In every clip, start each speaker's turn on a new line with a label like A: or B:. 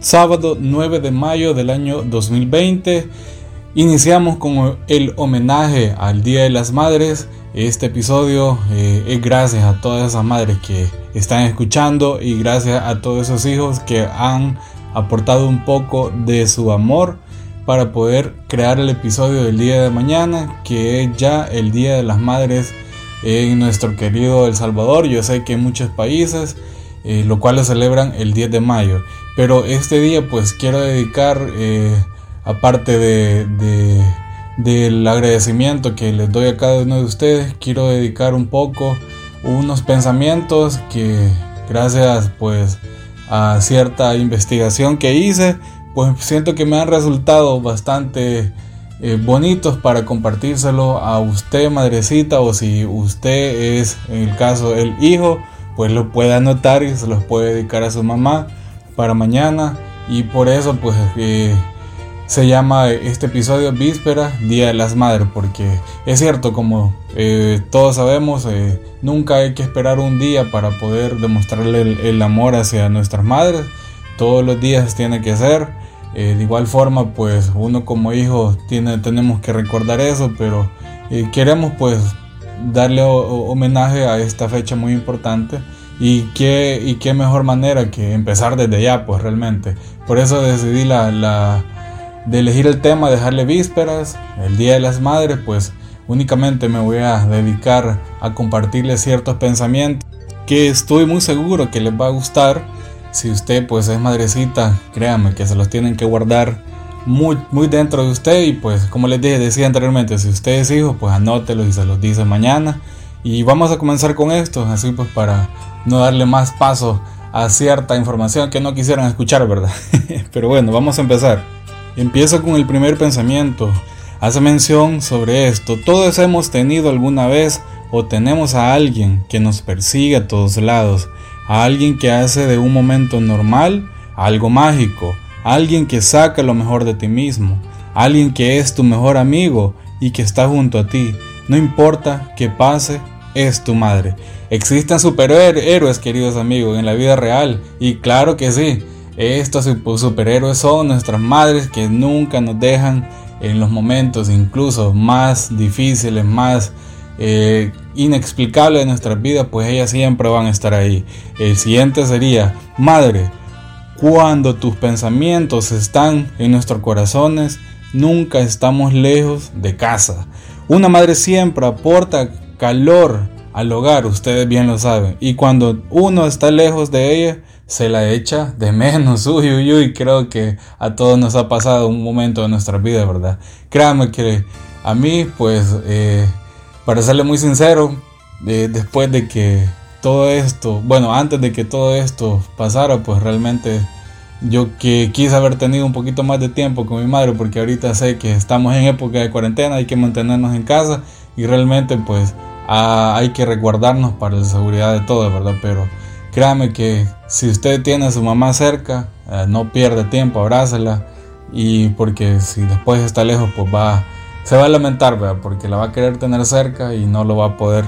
A: sábado 9 de mayo del año 2020. Iniciamos con el homenaje al Día de las Madres. Este episodio eh, es gracias a todas esas madres que están escuchando y gracias a todos esos hijos que han aportado un poco de su amor para poder crear el episodio del día de mañana, que es ya el Día de las Madres en nuestro querido El Salvador. Yo sé que en muchos países, eh, lo cual lo celebran el 10 de mayo. Pero este día pues quiero dedicar, eh, aparte de, del agradecimiento que les doy a cada uno de ustedes, quiero dedicar un poco unos pensamientos que gracias pues a cierta investigación que hice, pues siento que me han resultado bastante eh, bonitos para compartírselo a usted madrecita o si usted es en el caso el hijo, pues lo puede anotar y se los puede dedicar a su mamá para mañana. Y por eso pues eh, se llama este episodio Víspera Día de las Madres porque es cierto como eh, todos sabemos eh, nunca hay que esperar un día para poder demostrarle el, amor hacia nuestras madres. Todos los días tiene que ser de igual forma pues uno como hijo tiene tenemos que recordar eso pero queremos pues darle homenaje a esta fecha muy importante y qué, y qué mejor manera que empezar desde ya, pues realmente. Por eso decidí la, la, de elegir el tema, dejarle vísperas, el Día de las Madres, pues únicamente me voy a dedicar a compartirles ciertos pensamientos que estoy muy seguro que les va a gustar. Si usted pues es madrecita, créanme que se los tienen que guardar muy, muy dentro de usted y pues como les dije, decía anteriormente, si usted es hijo, pues anótelo y se los dice mañana. Y vamos a comenzar con esto, así pues para no darle más paso a cierta información que no quisieran escuchar, ¿verdad? Pero bueno, vamos a empezar. Empiezo con el primer pensamiento. Hace mención sobre esto. Todos hemos tenido alguna vez o tenemos a alguien que nos persigue a todos lados, a alguien que hace de un momento normal algo mágico, alguien que saca lo mejor de ti mismo, alguien que es tu mejor amigo y que está junto a ti. No importa qué pase, es tu madre. Existen superhéroes, queridos amigos, en la vida real. Y claro que sí, estos superhéroes son nuestras madres que nunca nos dejan en los momentos incluso más difíciles, más eh, inexplicables de nuestras vidas, pues ellas siempre van a estar ahí. El siguiente sería, madre, cuando tus pensamientos están en nuestros corazones, nunca estamos lejos de casa. Una madre siempre aporta calor al hogar, ustedes bien lo saben. Y cuando uno está lejos de ella, se la echa de menos. Uy, uy, uy, creo que a todos nos ha pasado un momento de nuestra vida, ¿verdad? Créanme que a mí, pues, eh, para serle muy sincero, después de que todo esto, bueno, antes de que todo esto pasara, pues realmente yo que quise haber tenido un poquito más de tiempo con mi madre, porque ahorita sé que estamos en época de cuarentena, hay que mantenernos en casa y realmente pues Ah, hay que resguardarnos para la seguridad de todos, ¿verdad? Pero créame que si usted tiene a su mamá cerca, eh, no pierde tiempo, abrázela. Y porque si después está lejos, pues va, se va a lamentar, ¿verdad? Porque la va a querer tener cerca y no lo va a poder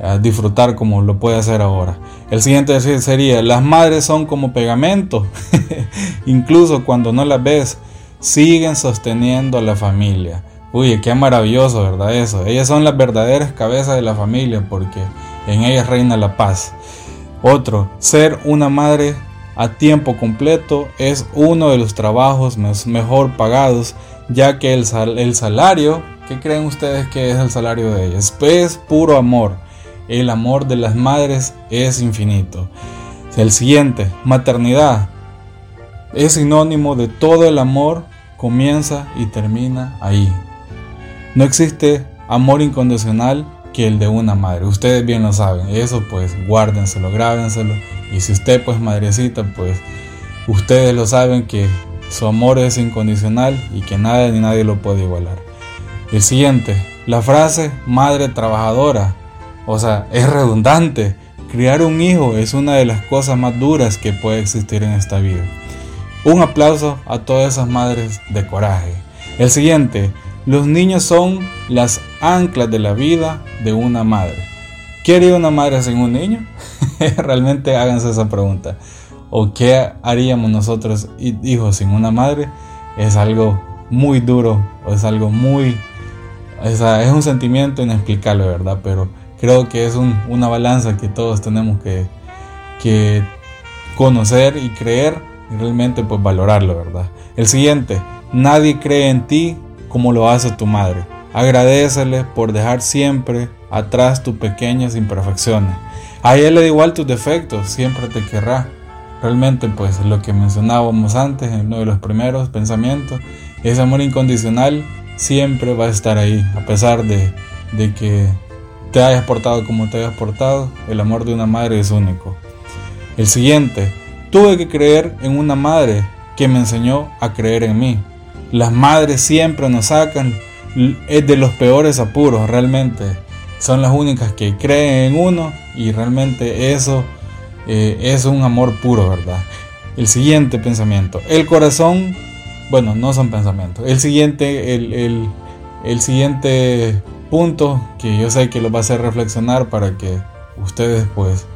A: eh, disfrutar como lo puede hacer ahora. El siguiente sería, las madres son como pegamento. Incluso cuando no las ves, siguen sosteniendo a la familia. Uy, qué maravilloso, ¿verdad? Eso. Ellas son las verdaderas cabezas de la familia porque en ellas reina la paz. Otro, ser una madre a tiempo completo es uno de los trabajos mejor pagados, ya que el, el salario, ¿qué creen ustedes que es el salario de ellas? Es puro amor. El amor de las madres es infinito. El siguiente, maternidad, es sinónimo de todo el amor, comienza y termina ahí. No existe amor incondicional que el de una madre. Ustedes bien lo saben. Eso pues guárdenselo, grábenselo. Y si usted pues madrecita, pues ustedes lo saben que su amor es incondicional y que nada ni nadie lo puede igualar. El siguiente, la frase madre trabajadora. O sea, es redundante. Criar un hijo es una de las cosas más duras que puede existir en esta vida. Un aplauso a todas esas madres de coraje. El siguiente, los niños son las anclas de la vida de una madre. ¿Quiere una madre sin un niño? Realmente háganse esa pregunta. o qué haríamos nosotros hijos sin una madre es algo muy duro, es algo muy... es un sentimiento inexplicable, ¿verdad? Pero creo que es una balanza que todos tenemos que, que conocer y creer y realmente pues valorarlo, ¿verdad? El siguiente, nadie cree en ti como lo hace tu madre. Agradecele por dejar siempre atrás tus pequeñas imperfecciones. A él le da igual tus defectos, siempre te querrá. Realmente pues lo que mencionábamos antes en uno de los primeros pensamientos, ese amor incondicional siempre va a estar ahí, a pesar de, de que te hayas portado como te hayas portado, el amor de una madre es único. El siguiente, tuve que creer en una madre que me enseñó a creer en mí. Las madres siempre nos sacan es de los peores apuros, realmente. Son las únicas que creen en uno y realmente eso eh, es un amor puro, ¿verdad? El siguiente pensamiento. El corazón, bueno, no son pensamientos. El siguiente, el, el, siguiente punto que yo sé que lo va a hacer reflexionar para que ustedes pues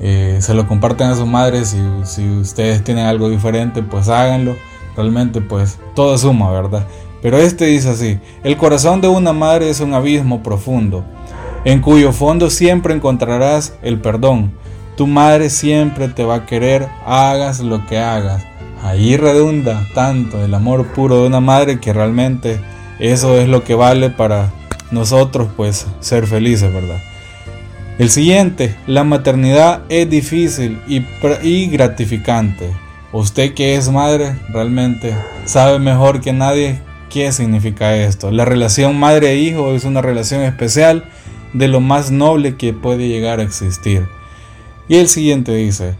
A: eh, se lo comparten a sus madres. Si, si ustedes tienen algo diferente, pues háganlo. Realmente pues todo suma, ¿verdad? Pero este dice así, el corazón de una madre es un abismo profundo, en cuyo fondo siempre encontrarás el perdón tu madre siempre te va a querer, hagas lo que hagas. Ahí redunda tanto el amor puro de una madre que realmente eso es lo que vale para nosotros pues ser felices, ¿verdad? El siguiente, la maternidad es difícil y, y gratificante. Usted que es madre realmente sabe mejor que nadie qué significa esto. La relación madre-hijo es una relación especial de lo más noble que puede llegar a existir. Y el siguiente dice,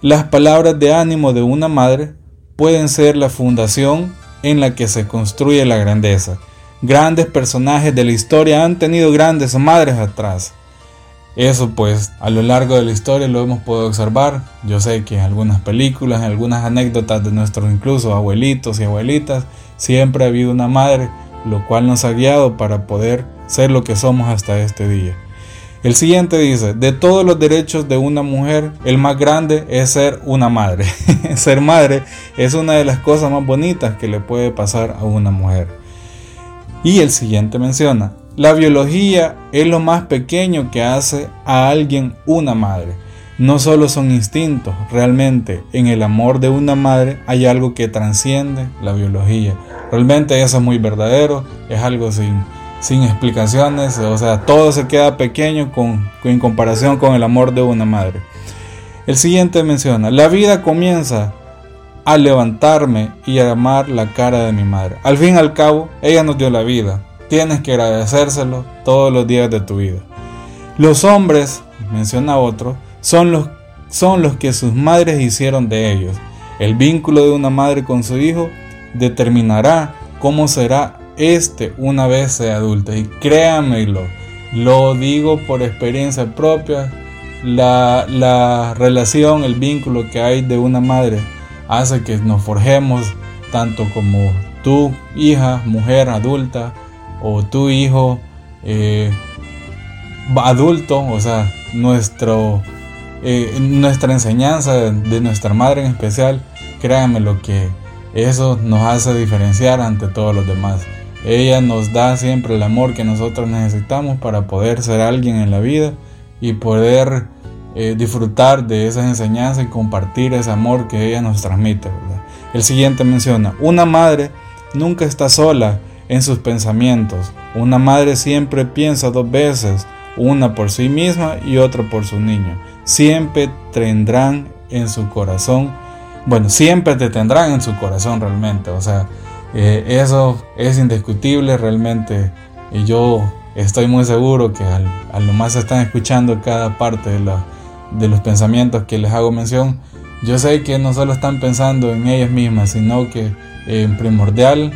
A: las palabras de ánimo de una madre pueden ser la fundación en la que se construye la grandeza. Grandes personajes de la historia han tenido grandes madres atrás. Eso pues a lo largo de la historia lo hemos podido observar. Yo sé que en algunas películas, en algunas anécdotas de nuestros incluso abuelitos y abuelitas, siempre ha habido una madre, lo cual nos ha guiado para poder ser lo que somos hasta este día. El siguiente dice, de todos los derechos de una mujer, el más grande es ser una madre. ser madre es una de las cosas más bonitas que le puede pasar a una mujer. Y el siguiente menciona, la biología es lo más pequeño que hace a alguien una madre. No solo son instintos, realmente en el amor de una madre hay algo que transciende la biología. Realmente eso es muy verdadero, es algo sin sin explicaciones, o sea, todo se queda pequeño en comparación con el amor de una madre. El siguiente menciona, la vida comienza a levantarme y a amar la cara de mi madre. Al fin y al cabo, ella nos dio la vida. Tienes que agradecérselo todos los días de tu vida. Los hombres, menciona otro, son los, son los que sus madres hicieron de ellos. El vínculo de una madre con su hijo determinará cómo será este una vez sea adulta. Y créanmelo, lo digo por experiencia propia, la, la relación, el vínculo que hay de una madre hace que nos forjemos tanto como tu hija, mujer adulta, o tu hijo eh, adulto, o sea, nuestro, eh, nuestra enseñanza de, nuestra madre en especial, créanme lo que eso nos hace diferenciar ante todos los demás. Ella nos da siempre el amor que nosotros necesitamos para poder ser alguien en la vida y poder eh, disfrutar de esas enseñanzas y compartir ese amor que ella nos transmite. El siguiente menciona, una madre nunca está sola en sus pensamientos. Una madre siempre piensa dos veces, una por sí misma y otra por su niño. Siempre tendrán en su corazón, bueno, siempre te tendrán en su corazón realmente. O sea, eh, eso es indiscutible realmente y yo estoy muy seguro que al, lo más están escuchando cada parte de, de los pensamientos que les hago mención, yo sé que no solo están pensando en ellas mismas, sino que en primordial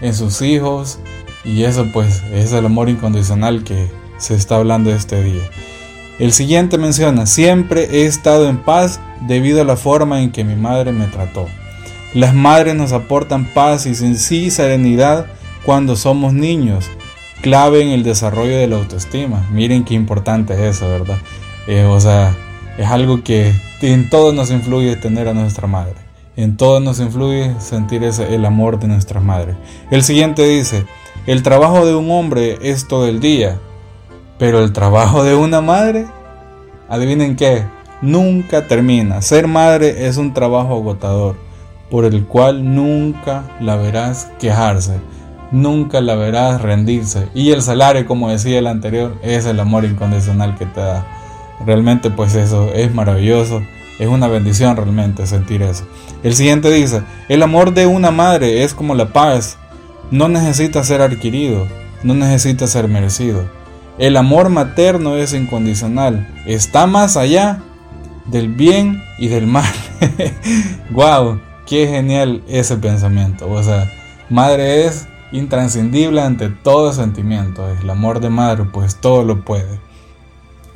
A: en sus hijos y eso pues es el amor incondicional que se está hablando este día. El siguiente menciona, siempre he estado en paz debido a la forma en que mi madre me trató. Las madres nos aportan paz y sí serenidad cuando somos niños, clave en el desarrollo de la autoestima. Miren qué importante es eso, ¿verdad? Eh, o sea, es algo que en todo nos influye tener a nuestra madre. En todo nos influye sentir el amor de nuestra madre. El siguiente dice, el trabajo de un hombre es todo el día, pero el trabajo de una madre, adivinen qué, nunca termina. Ser madre es un trabajo agotador, por el cual nunca la verás quejarse, nunca la verás rendirse. Y el salario, como decía el anterior, es el amor incondicional que te da. Realmente pues eso es maravilloso, es una bendición realmente sentir eso. El siguiente dice, el amor de una madre es como la paz, no necesita ser adquirido, no necesita ser merecido. El amor materno es incondicional, está más allá del bien y del mal. wow, qué genial ese pensamiento. O sea, madre es intranscendible ante todo sentimiento. El amor de madre, pues todo lo puede.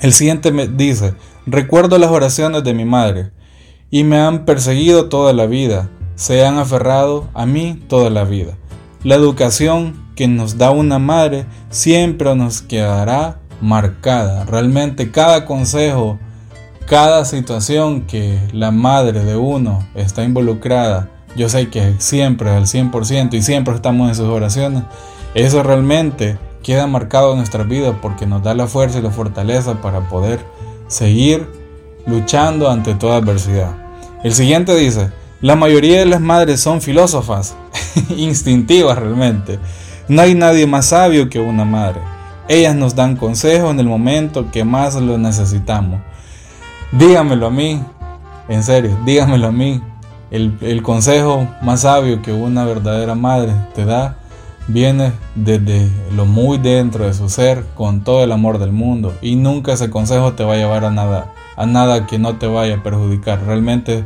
A: El siguiente me dice, recuerdo las oraciones de mi madre y me han perseguido toda la vida, se han aferrado a mí toda la vida. La educación que nos da una madre siempre nos quedará marcada. Realmente cada consejo cada situación que la madre de uno está involucrada, yo sé que siempre al 100% y siempre estamos en sus oraciones, eso realmente queda marcado en nuestra vida porque nos da la fuerza y la fortaleza para poder seguir luchando ante toda adversidad. El siguiente dice, la mayoría de las madres son filósofas, instintivas realmente. No hay nadie más sabio que una madre. Ellas nos dan consejos en el momento que más lo necesitamos. Dígamelo a mí, en serio, dígamelo a mí. El, consejo más sabio que una verdadera madre te da viene desde lo muy dentro de su ser con todo el amor del mundo y nunca ese consejo te va a llevar a nada, a nada que no te vaya a perjudicar. Realmente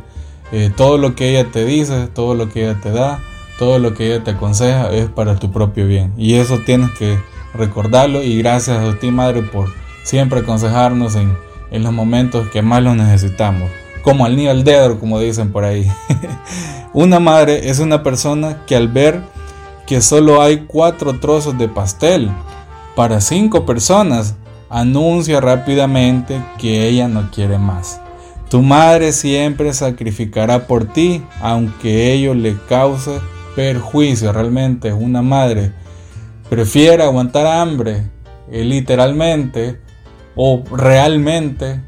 A: eh, todo lo que ella te dice, todo lo que ella te da, todo lo que ella te aconseja es para tu propio bien y eso tienes que recordarlo y gracias a ti madre por siempre aconsejarnos en en los momentos que más lo necesitamos, como al niño al dedo, como dicen por ahí. una madre es una persona que al ver que solo hay cuatro trozos de pastel para cinco personas, anuncia rápidamente que ella no quiere más. Tu madre siempre sacrificará por ti, aunque ello le cause perjuicio. Realmente una madre prefiere aguantar hambre, literalmente, o realmente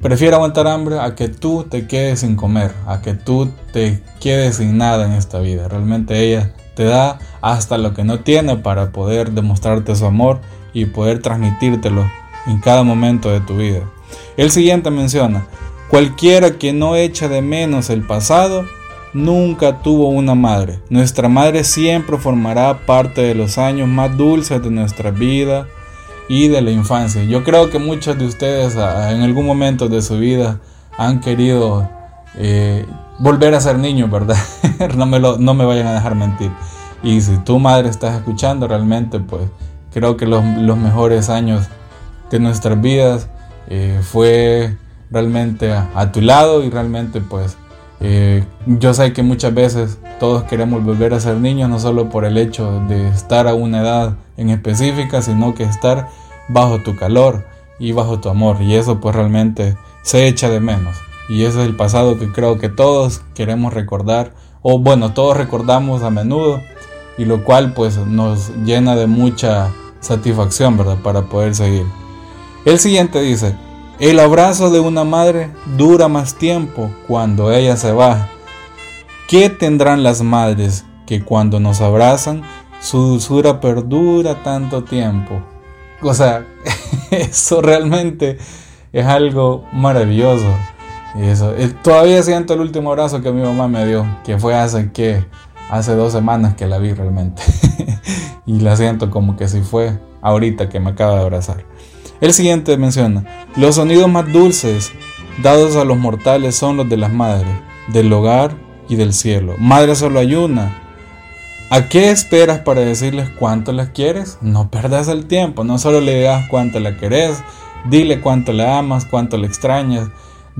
A: prefiero aguantar hambre a que tú te quedes sin comer, a que tú te quedes sin nada en esta vida. Realmente ella da hasta lo que no tiene para poder demostrarte su amor y poder transmitírtelo en cada momento de tu vida. El siguiente menciona, cualquiera que no echa de menos el pasado, nunca tuvo una madre. Nuestra madre siempre formará parte de los años más dulces de nuestra vida y de la infancia. Yo creo que muchos de ustedes en algún momento de su vida han querido eh, volver a ser niños, ¿verdad? no, me lo, no me vayan a dejar mentir. Y si tu madre estás escuchando realmente, pues creo que los, mejores años de nuestras vidas eh, fue realmente a, tu lado y realmente pues eh, yo sé que muchas veces todos queremos volver a ser niños, no solo por el hecho de estar a una edad en específica, sino que estar bajo tu calor y bajo tu amor. Y eso pues realmente se echa de menos. Y ese es el pasado que creo que todos queremos recordar, o bueno, todos recordamos a menudo, y lo cual pues nos llena de mucha satisfacción, ¿verdad? Para poder seguir. El siguiente dice, el abrazo de una madre dura más tiempo cuando ella se va. ¿Qué tendrán las madres que cuando nos abrazan su dulzura perdura tanto tiempo? O sea, eso realmente es algo maravilloso. Y eso, todavía siento el último abrazo que mi mamá me dio, que fue hace que hace dos semanas que la vi realmente. y la siento como que si fue ahorita que me acaba de abrazar. El siguiente menciona, los sonidos más dulces dados a los mortales son los de las madres, del hogar y del cielo. Madre solo hay una, ¿A qué esperas para decirles cuánto las quieres? No perdas el tiempo, no solo le digas cuánto la querés, dile cuánto le amas, cuánto le extrañas,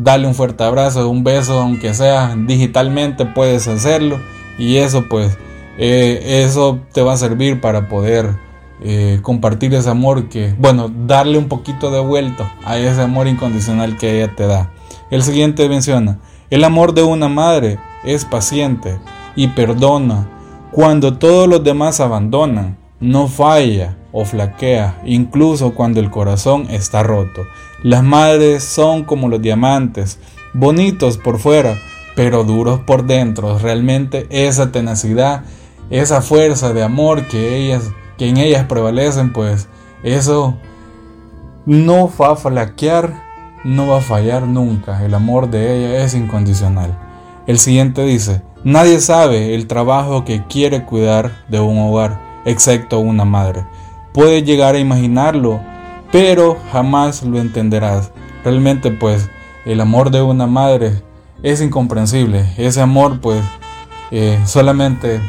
A: dale un fuerte abrazo, un beso, aunque sea digitalmente puedes hacerlo y eso pues, eh, eso te va a servir para poder eh, compartir ese amor que, bueno, darle un poquito de vuelta a ese amor incondicional que ella te da. El siguiente menciona, el amor de una madre es paciente y perdona cuando todos los demás abandonan, no falla o flaquea, incluso cuando el corazón está roto. Las madres son como los diamantes, bonitos por fuera, pero duros por dentro. Realmente esa tenacidad, esa fuerza de amor que ellas, que en ellas prevalecen, pues eso no va a flaquear, no va a fallar nunca. El amor de ella es incondicional. El siguiente dice, nadie sabe el trabajo que quiere cuidar de un hogar, excepto una madre. Puedes llegar a imaginarlo, pero jamás lo entenderás. Realmente pues el amor de una madre es incomprensible. Ese amor pues eh, solamente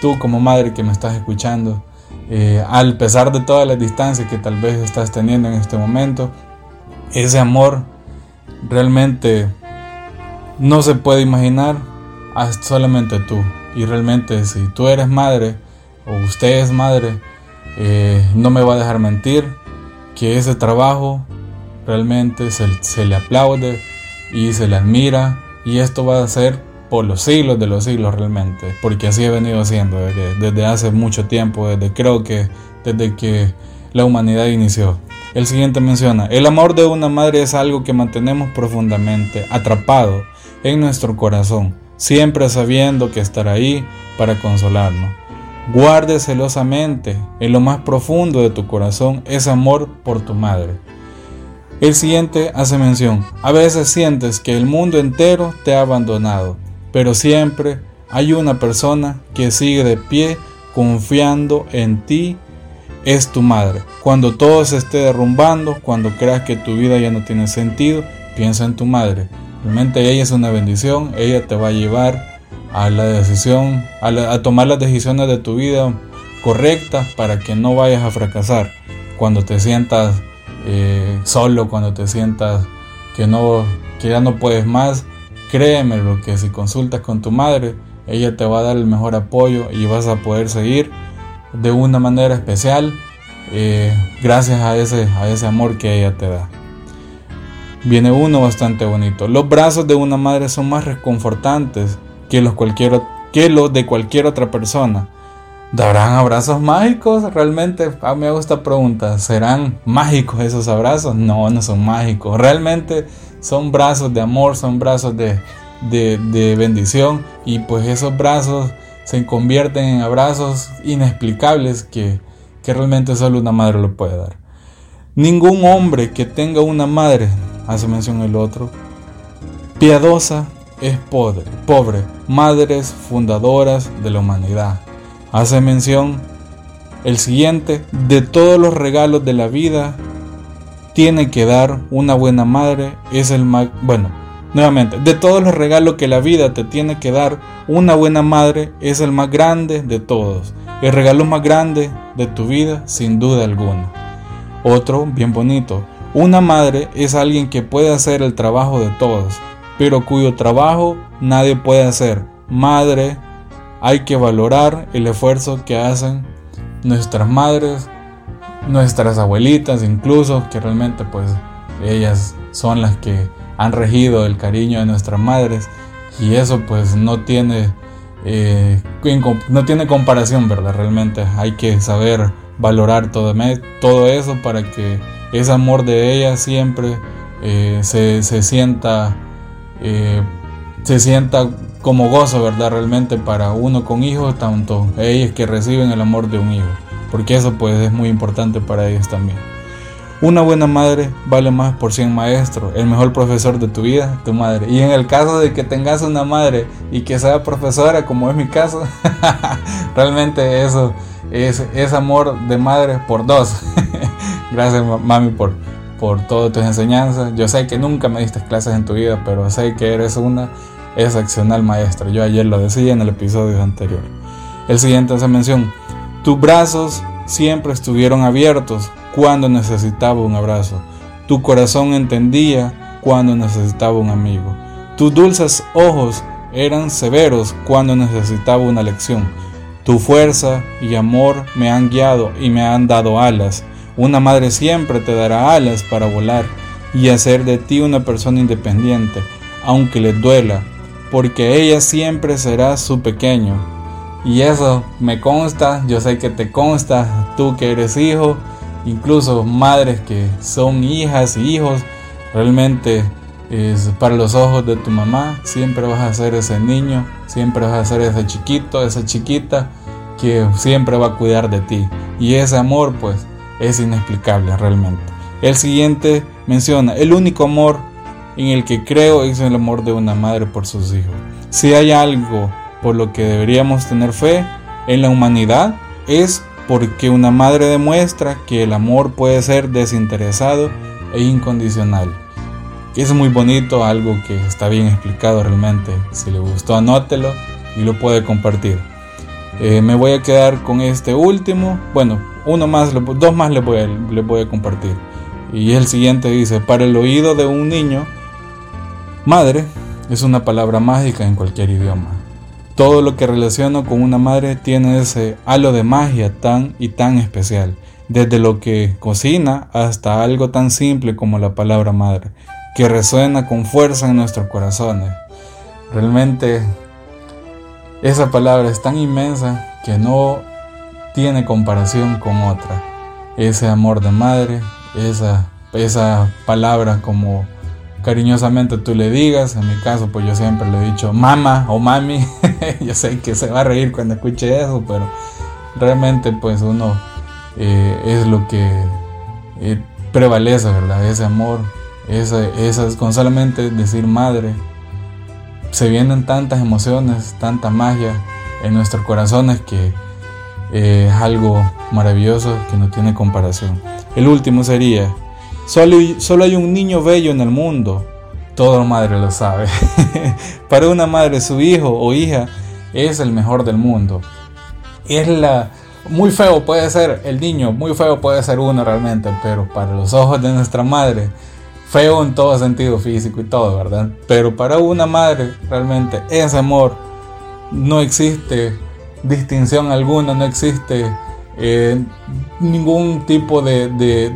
A: tú como madre que me estás escuchando, eh, al pesar de todas las distancias que tal vez estás teniendo en este momento, ese amor realmente no se puede imaginar solamente tú. Y realmente si tú eres madre o usted es madre, eh, no me va a dejar mentir que ese trabajo realmente se, le aplaude y se le admira y esto va a ser por los siglos de los siglos realmente, porque así he venido haciendo desde, desde hace mucho tiempo, desde creo que desde que la humanidad inició. El siguiente menciona, el amor de una madre es algo que mantenemos profundamente atrapado en nuestro corazón, siempre sabiendo que estará ahí para consolarnos. Guarde celosamente en lo más profundo de tu corazón ese amor por tu madre. El siguiente hace mención, a veces sientes que el mundo entero te ha abandonado, pero siempre hay una persona que sigue de pie confiando en ti, es tu madre. Cuando todo se esté derrumbando, cuando creas que tu vida ya no tiene sentido, piensa en tu madre. Realmente ella es una bendición, ella te va a llevar a la decisión, a, tomar las decisiones de tu vida correctas para que no vayas a fracasar. Cuando te sientas eh, solo, cuando te sientas que, no, que ya no puedes más, créeme lo que si consultas con tu madre, ella te va a dar el mejor apoyo y vas a poder seguir de una manera especial eh, gracias a ese, a ese amor que ella te da. Viene uno bastante bonito. Los brazos de una madre son más reconfortantes que los, cualquier, que los de cualquier otra persona. ¿Darán abrazos mágicos? Realmente, a mí me gusta pregunta, ¿serán mágicos esos abrazos? No, no son mágicos. Realmente son brazos de amor, son brazos de, de, bendición y pues esos brazos se convierten en abrazos inexplicables que, que realmente solo una madre lo puede dar. Ningún hombre que tenga una madre, hace mención el otro, piadosa, es pobre, pobre, madres fundadoras de la humanidad. Hace mención el siguiente, de todos los regalos de la vida, tiene que dar una buena madre, es el más, bueno, nuevamente, de todos los regalos que la vida te tiene que dar, una buena madre es el más grande de todos, el regalo más grande de tu vida, sin duda alguna. Otro, bien bonito, una madre es alguien que puede hacer el trabajo de todos, pero cuyo trabajo nadie puede hacer. Madre, hay que valorar el esfuerzo que hacen nuestras madres, nuestras abuelitas incluso, que realmente pues ellas son las que han regido el cariño de nuestras madres y eso pues no tiene eh, no tiene comparación, ¿verdad? Realmente hay que saber valorar todo, todo eso para que ese amor de ellas siempre eh, se, se sienta eh, se sienta como gozo, ¿verdad? Realmente para uno con hijos, tanto ellos que reciben el amor de un hijo, porque eso pues es muy importante para ellos también. Una buena madre vale más por 100 maestros. El mejor profesor de tu vida, tu madre. Y en el caso de que tengas una madre y que sea profesora, como es mi caso, realmente eso es, es amor de madre por dos. Gracias, mami, por, por todas tus enseñanzas. Yo sé que nunca me diste clases en tu vida, pero sé que eres una excepcional maestra. Yo ayer lo decía en el episodio anterior. El siguiente hace mención. Tus brazos siempre estuvieron abiertos cuando necesitaba un abrazo. Tu corazón entendía cuando necesitaba un amigo. Tus dulces ojos eran severos cuando necesitaba una lección. Tu fuerza y amor me han guiado y me han dado alas una madre siempre te dará alas para volar. y hacer de ti una persona independiente, aunque le duela, porque ella siempre será su pequeño. Y eso me consta, yo sé que te consta, tú que eres hijo, incluso madres que son hijas y hijos, realmente es para los ojos de tu mamá, siempre vas a ser ese niño, siempre vas a ser ese chiquito, esa chiquita que siempre va a cuidar de ti. Y ese amor pues es inexplicable realmente. El siguiente menciona, el único amor en el que creo es el amor de una madre por sus hijos. Si hay algo por lo que deberíamos tener fe en la humanidad, es porque una madre demuestra que el amor puede ser desinteresado e incondicional. Es muy bonito, algo que está bien explicado realmente. Si le gustó, anótelo y lo puede compartir. Eh, me voy a quedar con este último. Bueno, uno más, dos más le voy, voy a compartir. Y el siguiente dice, para el oído de un niño, madre es una palabra mágica en cualquier idioma. Todo lo que relaciono con una madre tiene ese halo de magia tan y tan especial, desde lo que cocina hasta algo tan simple como la palabra madre, que resuena con fuerza en nuestros corazones. Realmente esa palabra es tan inmensa que no tiene comparación con otra. Ese amor de madre, esa, esa palabra como cariñosamente tú le digas. En mi caso, pues yo siempre le he dicho mamá o mami. yo sé que se va a reír cuando escuche eso, pero realmente pues uno eh, es lo que eh, prevalece, ¿verdad? Ese amor, esa, esas, con solamente decir madre, se vienen tantas emociones, tanta magia en nuestros corazones que eh, algo maravilloso que no tiene comparación. El último sería, solo, solo hay un niño bello en el mundo, toda madre lo sabe. Para una madre su hijo o hija es el mejor del mundo. Es la muy feo puede ser el niño, muy feo puede ser uno realmente, pero para los ojos de nuestra madre feo en todo sentido físico y todo, ¿verdad? Pero para una madre realmente ese amor no existe distinción alguna, no existe eh, ningún tipo de,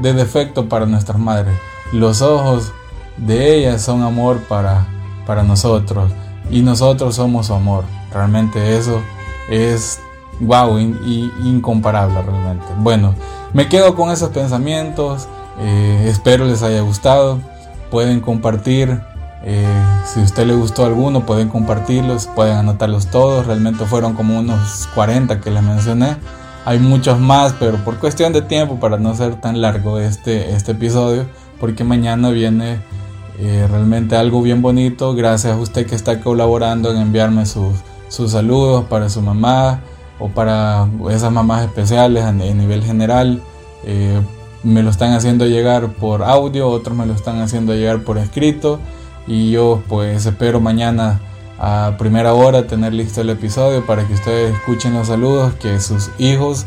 A: defecto para nuestras madres. Los ojos de ellas son amor para, para nosotros y nosotros somos su amor. Realmente eso es wow, incomparable realmente. Bueno, me quedo con esos pensamientos. Eh, espero les haya gustado. Pueden compartir. Eh, si a usted le gustó alguno, pueden compartirlos, pueden anotarlos todos. Realmente fueron como unos 40 que les mencioné. Hay muchos más, pero por cuestión de tiempo, para no ser tan largo este, este episodio, porque mañana viene eh, realmente algo bien bonito. Gracias a usted que está colaborando en enviarme sus, sus saludos para su mamá o para esas mamás especiales a, nivel general me lo están haciendo llegar por audio, otros me lo están haciendo llegar por escrito y yo pues espero mañana a primera hora tener listo el episodio para que ustedes escuchen los saludos, que sus hijos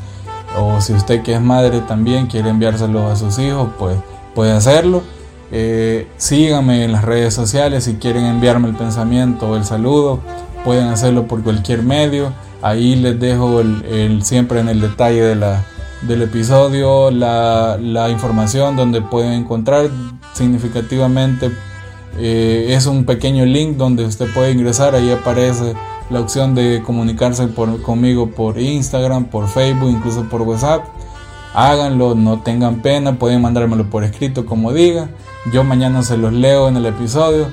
A: o si usted que es madre también quiere enviárselos a sus hijos pues puede hacerlo. Eh, síganme en las redes sociales si quieren enviarme el pensamiento o el saludo, pueden hacerlo por cualquier medio. Ahí les dejo el siempre en el detalle de la, del episodio, la, información donde pueden encontrar significativamente. Eh, es un pequeño link donde usted puede ingresar, ahí aparece la opción de comunicarse conmigo por Instagram, por Facebook, incluso por WhatsApp. Háganlo, no tengan pena, pueden mandármelo por escrito como diga. Yo mañana se los leo en el episodio.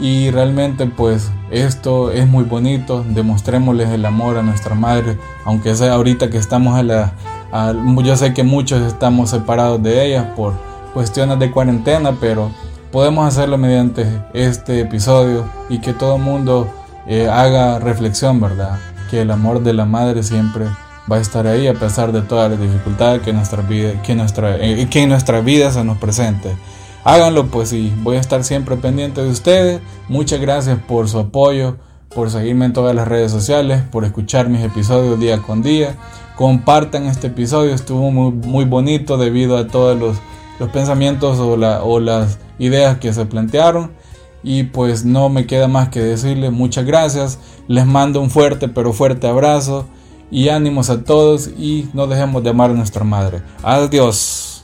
A: Y realmente pues esto es muy bonito, demostrémosles el amor a nuestra madre, aunque sea ahorita que estamos a la, yo sé que muchos estamos separados de ellas por cuestiones de cuarentena, pero podemos hacerlo mediante este episodio y que todo el mundo eh, haga reflexión, ¿verdad? Que el amor de la madre siempre va a estar ahí a pesar de todas las dificultades que, nuestra vida, que, nuestra, eh, que en nuestra vida se nos presente. Háganlo pues y voy a estar siempre pendiente de ustedes. Muchas gracias por su apoyo, por seguirme en todas las redes sociales, por escuchar mis episodios día con día compartan este episodio, estuvo muy, muy bonito debido a todos los, los pensamientos o, la, o las ideas que se plantearon. Y pues no me queda más que decirles muchas gracias, les mando un fuerte pero fuerte abrazo y ánimos a todos y no dejemos de amar a nuestra madre. Adiós.